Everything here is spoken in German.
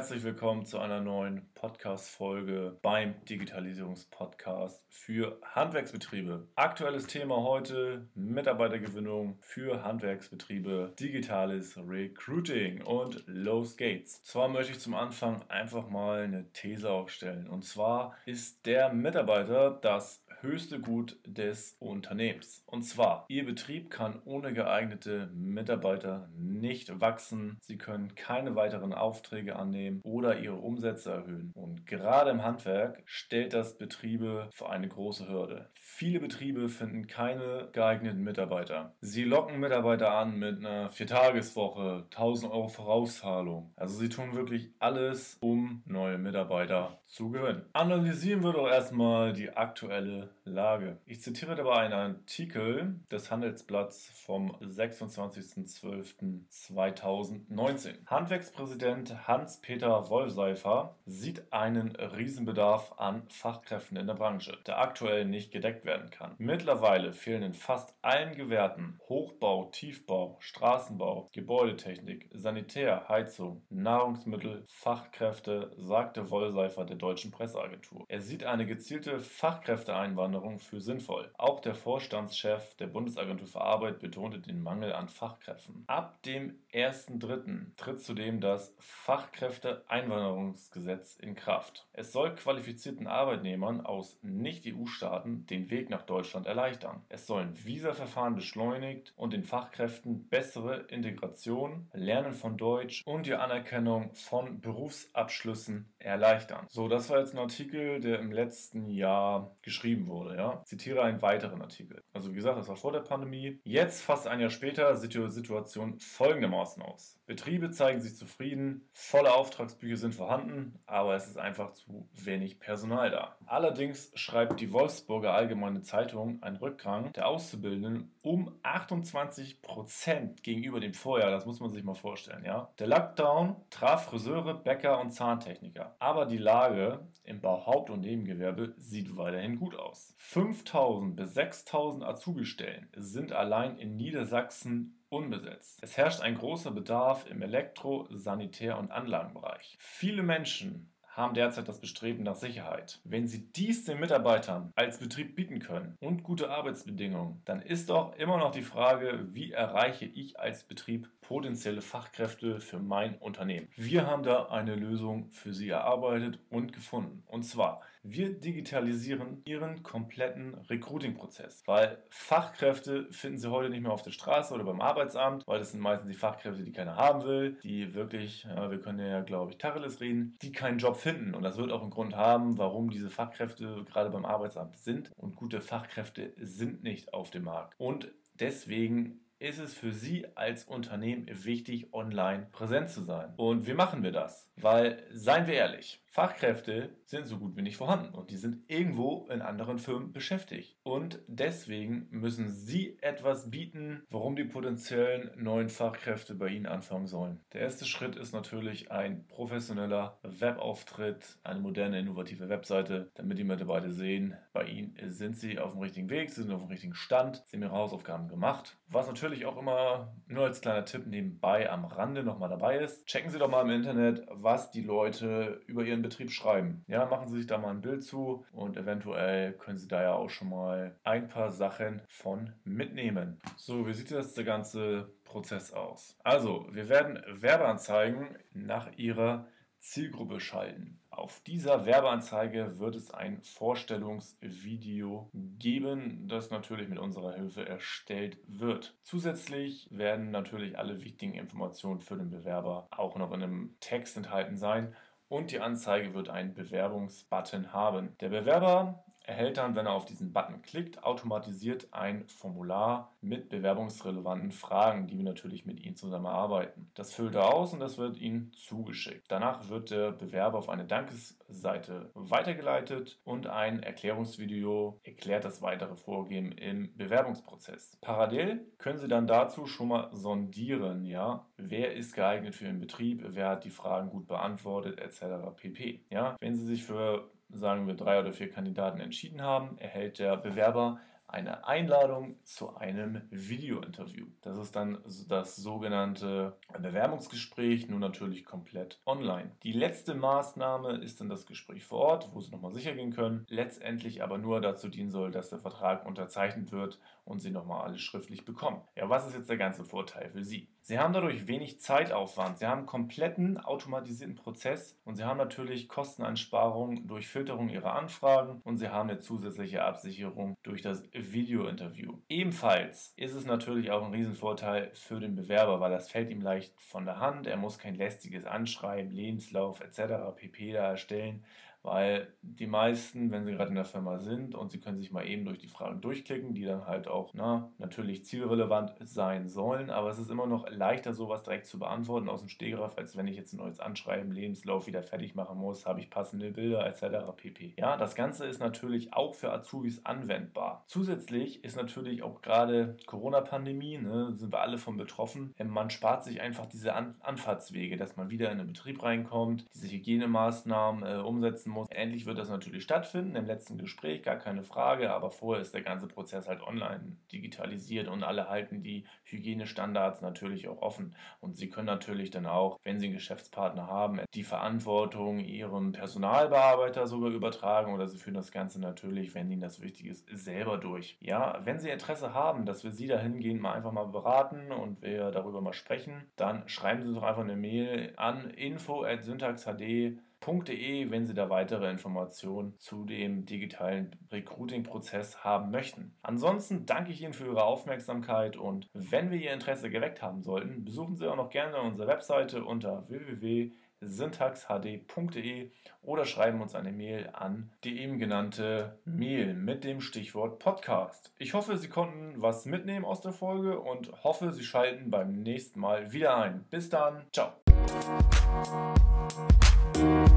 herzlich willkommen zu einer neuen Podcast-Folge beim Digitalisierungspodcast für Handwerksbetriebe. Aktuelles Thema heute: Mitarbeitergewinnung für Handwerksbetriebe, digitales Recruiting und los geht's. Zwar möchte ich zum Anfang einfach mal eine These aufstellen und zwar ist der Mitarbeiter das höchste Gut des Unternehmens. Und zwar, Ihr Betrieb kann ohne geeignete Mitarbeiter nicht wachsen. Sie können keine weiteren Aufträge annehmen oder ihre Umsätze erhöhen. Und gerade im Handwerk stellt das Betriebe vor eine große Hürde. Viele Betriebe finden keine geeigneten Mitarbeiter. Sie locken Mitarbeiter an mit einer Viertageswoche, 1000 Euro Vorauszahlung. Also sie tun wirklich alles, um neue Mitarbeiter zu gewinnen. Analysieren wir doch erstmal die aktuelle Lage. Ich zitiere dabei einen Artikel des Handelsblatts vom 26.12.2019. Handwerkspräsident Hans-Peter Wollseifer sieht einen Riesenbedarf an Fachkräften in der Branche, der aktuell nicht gedeckt werden kann. Mittlerweile fehlen in fast allen Gewerten Hochbau, Tiefbau, Straßenbau, Gebäudetechnik, Sanitär, Heizung, Nahrungsmittel, Fachkräfte, sagte Wollseifer der deutschen Presseagentur. Er sieht eine gezielte Fachkräfteeinwanderung Einwanderung für sinnvoll. Auch der Vorstandschef der Bundesagentur für Arbeit betonte den Mangel an Fachkräften. Ab dem 1.3. tritt zudem das Fachkräfteeinwanderungsgesetz in Kraft. Es soll qualifizierten Arbeitnehmern aus Nicht-EU-Staaten den Weg nach Deutschland erleichtern. Es sollen Visaverfahren beschleunigt und den Fachkräften bessere Integration, Lernen von Deutsch und die Anerkennung von Berufsabschlüssen erleichtern. So, das war jetzt ein Artikel, der im letzten Jahr geschrieben wurde. Ja? Zitiere einen weiteren Artikel. Also wie gesagt, das war vor der Pandemie. Jetzt, fast ein Jahr später, sieht die Situation folgendermaßen aus. Betriebe zeigen sich zufrieden, volle Auftragsbücher sind vorhanden, aber es ist einfach zu wenig Personal da. Allerdings schreibt die Wolfsburger Allgemeine Zeitung ein Rückgang der Auszubildenden um 28 Prozent gegenüber dem Vorjahr. Das muss man sich mal vorstellen. Ja? Der Lockdown traf Friseure, Bäcker und Zahntechniker. Aber die Lage im Bauhaupt- und Nebengewerbe sieht weiterhin gut aus. 5000 bis 6000 Azubi-Stellen sind allein in Niedersachsen unbesetzt. Es herrscht ein großer Bedarf im Elektro-, Sanitär- und Anlagenbereich. Viele Menschen haben derzeit das Bestreben nach Sicherheit. Wenn Sie dies den Mitarbeitern als Betrieb bieten können und gute Arbeitsbedingungen, dann ist doch immer noch die Frage, wie erreiche ich als Betrieb potenzielle Fachkräfte für mein Unternehmen. Wir haben da eine Lösung für Sie erarbeitet und gefunden. Und zwar, wir digitalisieren Ihren kompletten Recruiting-Prozess, weil Fachkräfte finden Sie heute nicht mehr auf der Straße oder beim Arbeitsamt, weil das sind meistens die Fachkräfte, die keiner haben will, die wirklich, ja, wir können ja, glaube ich, Tacheles reden, die keinen Job finden. Und das wird auch einen Grund haben, warum diese Fachkräfte gerade beim Arbeitsamt sind. Und gute Fachkräfte sind nicht auf dem Markt. Und deswegen ist es für Sie als Unternehmen wichtig, online präsent zu sein. Und wie machen wir das? Weil, seien wir ehrlich, Fachkräfte sind so gut wie nicht vorhanden und die sind irgendwo in anderen Firmen beschäftigt. Und deswegen müssen Sie etwas bieten, warum die potenziellen neuen Fachkräfte bei Ihnen anfangen sollen. Der erste Schritt ist natürlich ein professioneller Webauftritt, eine moderne, innovative Webseite, damit die Mitarbeiter sehen, bei Ihnen sind Sie auf dem richtigen Weg, Sie sind auf dem richtigen Stand, Sie haben Ihre Hausaufgaben gemacht. Was natürlich auch immer nur als kleiner Tipp nebenbei am Rande nochmal dabei ist, checken Sie doch mal im Internet, was die Leute über ihren Betrieb schreiben. Ja, machen Sie sich da mal ein Bild zu und eventuell können Sie da ja auch schon mal ein paar Sachen von mitnehmen. So, wie sieht das der ganze Prozess aus? Also, wir werden Werbeanzeigen nach Ihrer Zielgruppe schalten. Auf dieser Werbeanzeige wird es ein Vorstellungsvideo geben, das natürlich mit unserer Hilfe erstellt wird. Zusätzlich werden natürlich alle wichtigen Informationen für den Bewerber auch noch in einem Text enthalten sein und die Anzeige wird einen Bewerbungsbutton haben. Der Bewerber erhält dann, wenn er auf diesen Button klickt, automatisiert ein Formular mit bewerbungsrelevanten Fragen, die wir natürlich mit Ihnen zusammen erarbeiten. Das füllt er aus und das wird Ihnen zugeschickt. Danach wird der Bewerber auf eine Dankesseite weitergeleitet und ein Erklärungsvideo erklärt das weitere Vorgehen im Bewerbungsprozess. Parallel können Sie dann dazu schon mal sondieren, ja, wer ist geeignet für den Betrieb, wer hat die Fragen gut beantwortet, etc. pp. Ja, wenn Sie sich für sagen wir, drei oder vier Kandidaten entschieden haben, erhält der Bewerber eine Einladung zu einem Videointerview. Das ist dann das sogenannte Bewerbungsgespräch, nur natürlich komplett online. Die letzte Maßnahme ist dann das Gespräch vor Ort, wo Sie nochmal sicher gehen können, letztendlich aber nur dazu dienen soll, dass der Vertrag unterzeichnet wird und Sie nochmal alles schriftlich bekommen. Ja, was ist jetzt der ganze Vorteil für Sie? Sie haben dadurch wenig Zeitaufwand, Sie haben einen kompletten automatisierten Prozess und Sie haben natürlich Kosteneinsparungen durch Filterung Ihrer Anfragen und Sie haben eine zusätzliche Absicherung durch das Videointerview. Ebenfalls ist es natürlich auch ein Riesenvorteil für den Bewerber, weil das fällt ihm leicht von der Hand. Er muss kein lästiges Anschreiben, Lebenslauf etc. pp. da erstellen, weil die meisten, wenn sie gerade in der Firma sind und sie können sich mal eben durch die Fragen durchklicken, die dann halt auch na, natürlich zielrelevant sein sollen, aber es ist immer noch leichter, sowas direkt zu beantworten aus dem Stegreif, als wenn ich jetzt ein neues Anschreiben, Lebenslauf wieder fertig machen muss, habe ich passende Bilder etc. pp. Ja, das Ganze ist natürlich auch für Azubis anwendbar. Zusätzlich ist natürlich auch gerade Corona-Pandemie, ne, sind wir alle von betroffen. Man spart sich einfach diese An Anfahrtswege, dass man wieder in den Betrieb reinkommt, diese Hygienemaßnahmen äh, umsetzen umsetzen muss. Endlich wird das natürlich stattfinden, im letzten Gespräch, gar keine Frage, aber vorher ist der ganze Prozess halt online digitalisiert und alle halten die Hygienestandards natürlich auch offen. Und Sie können natürlich dann auch, wenn Sie einen Geschäftspartner haben, die Verantwortung Ihrem Personalbearbeiter sogar übertragen oder Sie führen das Ganze natürlich, wenn Ihnen das wichtig ist, selber durch. Ja, wenn Sie Interesse haben, dass wir Sie dahingehend mal einfach mal beraten und wir darüber mal sprechen, dann schreiben Sie uns doch einfach eine Mail an info@syntaxhd recruiting.de, wenn Sie da weitere Informationen zu dem digitalen Recruiting-Prozess haben möchten. Ansonsten danke ich Ihnen für Ihre Aufmerksamkeit und wenn wir Ihr Interesse geweckt haben sollten, besuchen Sie auch noch gerne unsere Webseite unter www.syntaxhd.de oder schreiben uns eine Mail an die eben genannte Mail mit dem Stichwort Podcast. Ich hoffe, Sie konnten was mitnehmen aus der Folge und hoffe, Sie schalten beim nächsten Mal wieder ein. Bis dann, ciao. Thank you.